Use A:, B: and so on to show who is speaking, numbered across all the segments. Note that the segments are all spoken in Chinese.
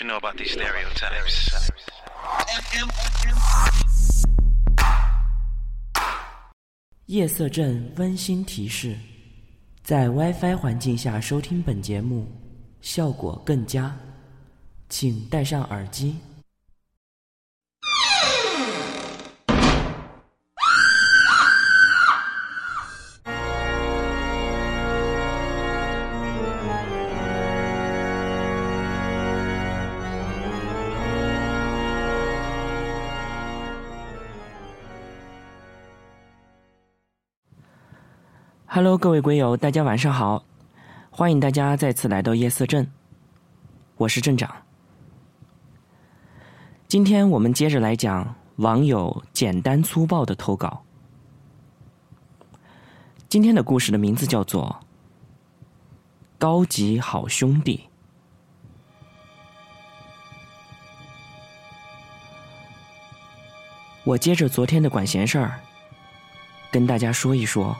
A: you know about these stereotypes?
B: 夜色镇温馨提示：在 WiFi 环境下收听本节目，效果更佳，请戴上耳机。Hello，各位龟友，大家晚上好！欢迎大家再次来到夜色镇，我是镇长。今天我们接着来讲网友简单粗暴的投稿。今天的故事的名字叫做《高级好兄弟》。我接着昨天的管闲事儿，跟大家说一说。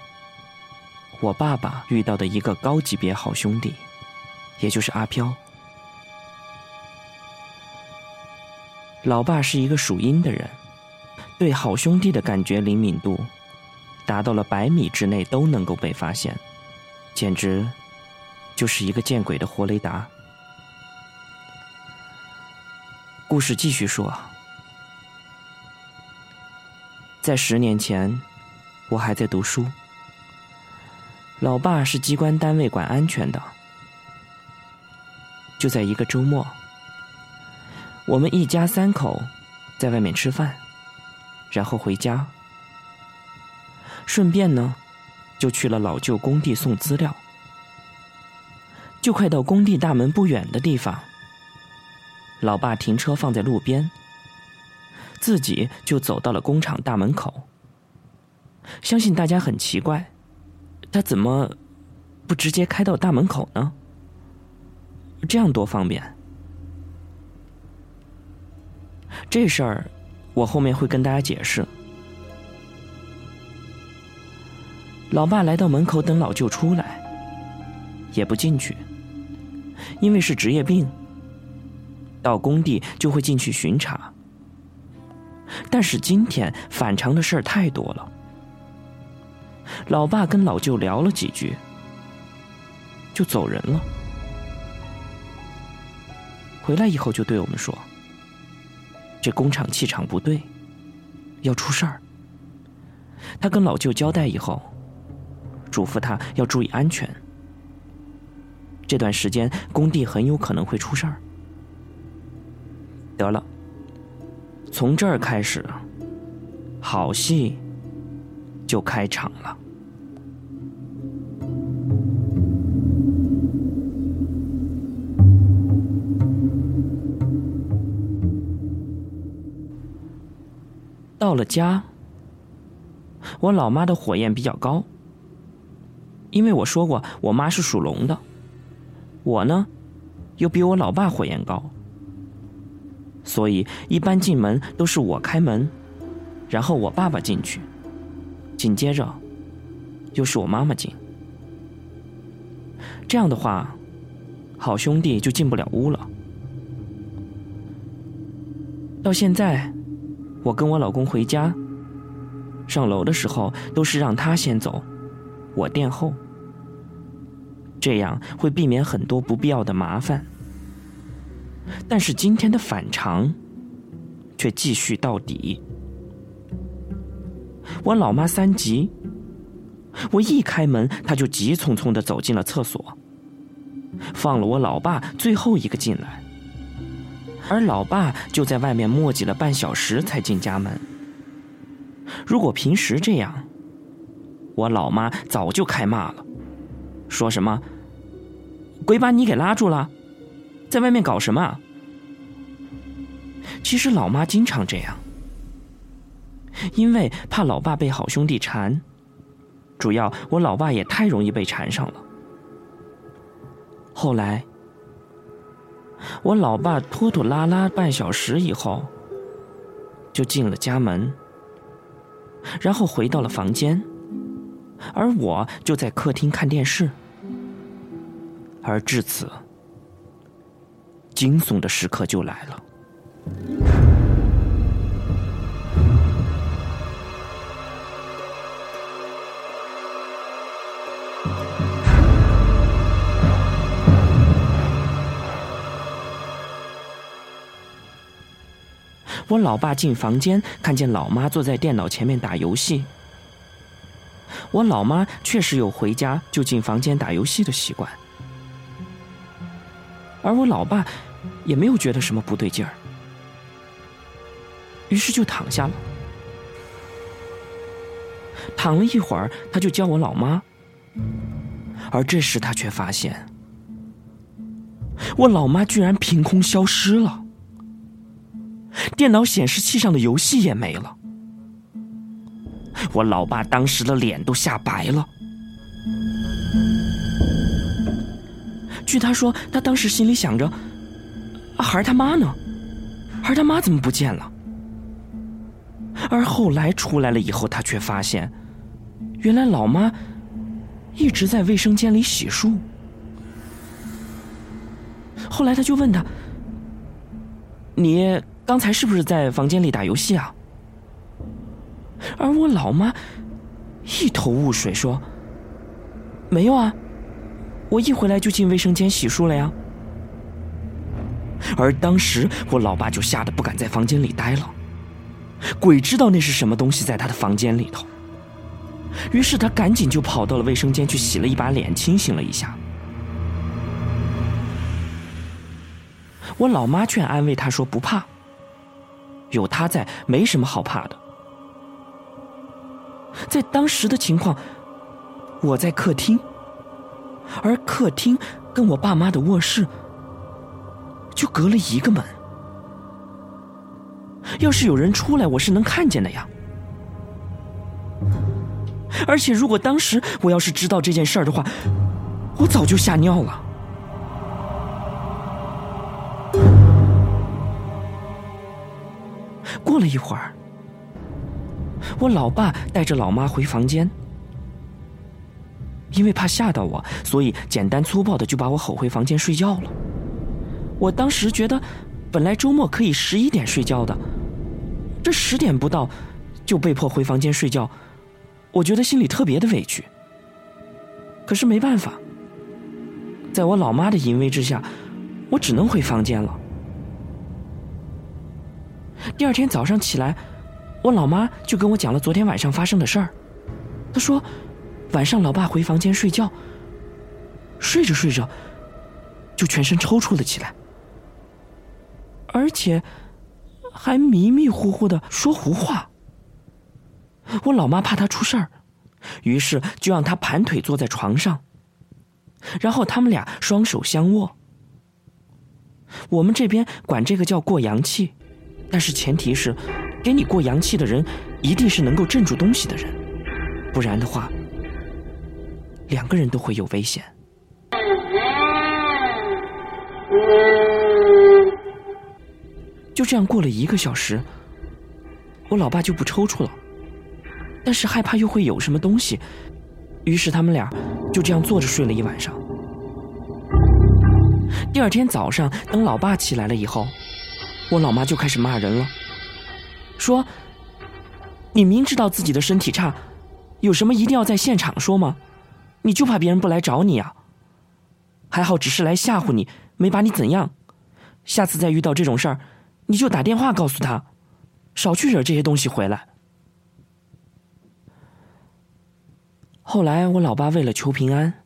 B: 我爸爸遇到的一个高级别好兄弟，也就是阿飘。老爸是一个属阴的人，对好兄弟的感觉灵敏度达到了百米之内都能够被发现，简直就是一个见鬼的活雷达。故事继续说，在十年前，我还在读书。老爸是机关单位管安全的，就在一个周末，我们一家三口在外面吃饭，然后回家，顺便呢，就去了老旧工地送资料。就快到工地大门不远的地方，老爸停车放在路边，自己就走到了工厂大门口。相信大家很奇怪。他怎么不直接开到大门口呢？这样多方便。这事儿我后面会跟大家解释。老爸来到门口等老舅出来，也不进去，因为是职业病，到工地就会进去巡查。但是今天反常的事儿太多了。老爸跟老舅聊了几句，就走人了。回来以后就对我们说：“这工厂气场不对，要出事儿。”他跟老舅交代以后，嘱咐他要注意安全。这段时间工地很有可能会出事儿。得了，从这儿开始，好戏就开场了。到了家，我老妈的火焰比较高，因为我说过我妈是属龙的，我呢又比我老爸火焰高，所以一般进门都是我开门，然后我爸爸进去，紧接着又是我妈妈进，这样的话，好兄弟就进不了屋了。到现在。我跟我老公回家，上楼的时候都是让他先走，我殿后，这样会避免很多不必要的麻烦。但是今天的反常却继续到底。我老妈三急，我一开门，她就急匆匆的走进了厕所，放了我老爸最后一个进来。而老爸就在外面磨叽了半小时才进家门。如果平时这样，我老妈早就开骂了，说什么“鬼把你给拉住了，在外面搞什么？”其实老妈经常这样，因为怕老爸被好兄弟缠，主要我老爸也太容易被缠上了。后来。我老爸拖拖拉拉半小时以后，就进了家门，然后回到了房间，而我就在客厅看电视。而至此，惊悚的时刻就来了。我老爸进房间，看见老妈坐在电脑前面打游戏。我老妈确实有回家就进房间打游戏的习惯，而我老爸也没有觉得什么不对劲儿，于是就躺下了。躺了一会儿，他就叫我老妈，而这时他却发现，我老妈居然凭空消失了。电脑显示器上的游戏也没了，我老爸当时的脸都吓白了。据他说，他当时心里想着：“孩儿他妈呢？孩儿他妈怎么不见了？”而后来出来了以后，他却发现，原来老妈一直在卫生间里洗漱。后来他就问他：“你？”刚才是不是在房间里打游戏啊？而我老妈一头雾水说：“没有啊，我一回来就进卫生间洗漱了呀。”而当时我老爸就吓得不敢在房间里待了，鬼知道那是什么东西在他的房间里头。于是他赶紧就跑到了卫生间去洗了一把脸，清醒了一下。我老妈却安慰他说：“不怕。”有他在，没什么好怕的。在当时的情况，我在客厅，而客厅跟我爸妈的卧室就隔了一个门。要是有人出来，我是能看见的呀。而且，如果当时我要是知道这件事儿的话，我早就吓尿了。了一会儿，我老爸带着老妈回房间，因为怕吓到我，所以简单粗暴的就把我吼回房间睡觉了。我当时觉得，本来周末可以十一点睡觉的，这十点不到就被迫回房间睡觉，我觉得心里特别的委屈。可是没办法，在我老妈的淫威之下，我只能回房间了。第二天早上起来，我老妈就跟我讲了昨天晚上发生的事儿。她说，晚上老爸回房间睡觉，睡着睡着，就全身抽搐了起来，而且还迷迷糊糊的说胡话。我老妈怕他出事儿，于是就让他盘腿坐在床上，然后他们俩双手相握。我们这边管这个叫过阳气。但是前提是，给你过阳气的人一定是能够镇住东西的人，不然的话，两个人都会有危险。就这样过了一个小时，我老爸就不抽搐了，但是害怕又会有什么东西，于是他们俩就这样坐着睡了一晚上。第二天早上，等老爸起来了以后。我老妈就开始骂人了，说：“你明知道自己的身体差，有什么一定要在现场说吗？你就怕别人不来找你啊？还好只是来吓唬你，没把你怎样。下次再遇到这种事儿，你就打电话告诉他，少去惹这些东西回来。”后来我老爸为了求平安，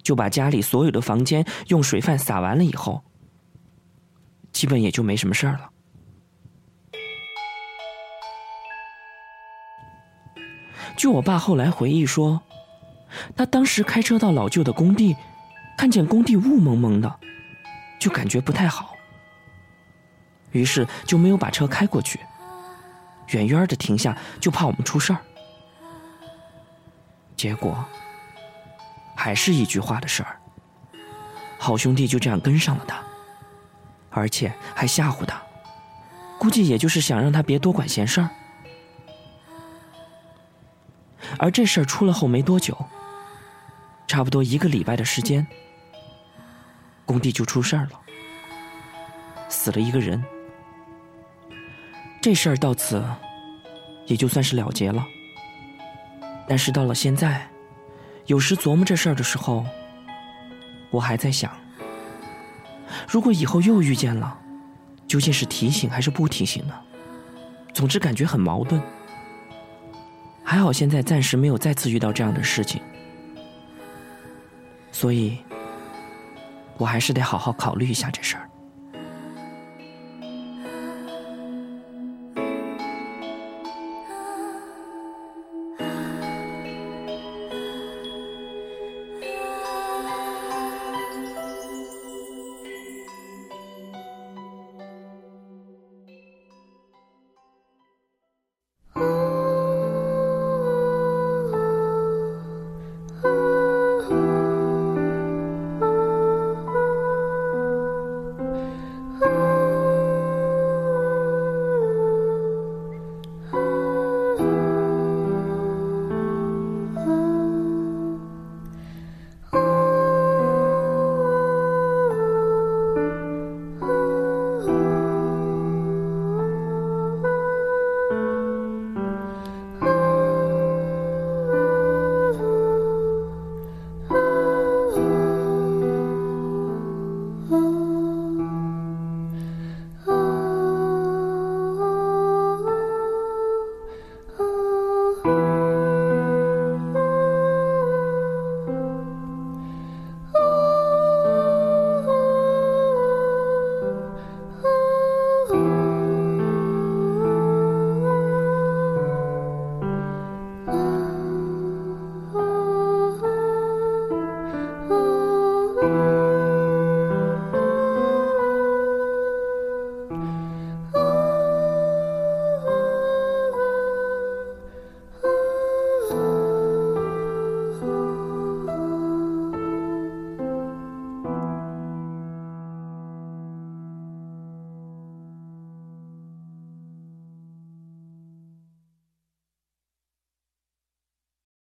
B: 就把家里所有的房间用水饭洒完了以后。基本也就没什么事儿了。据我爸后来回忆说，他当时开车到老旧的工地，看见工地雾蒙蒙的，就感觉不太好，于是就没有把车开过去，远远的停下，就怕我们出事儿。结果还是一句话的事儿，好兄弟就这样跟上了他。而且还吓唬他，估计也就是想让他别多管闲事儿。而这事儿出了后没多久，差不多一个礼拜的时间，工地就出事儿了。死了一个人。这事儿到此也就算是了结了。但是到了现在，有时琢磨这事儿的时候，我还在想：如果以后又遇见了，究竟是提醒还是不提醒呢？总之感觉很矛盾。还好现在暂时没有再次遇到这样的事情，所以，我还是得好好考虑一下这事儿。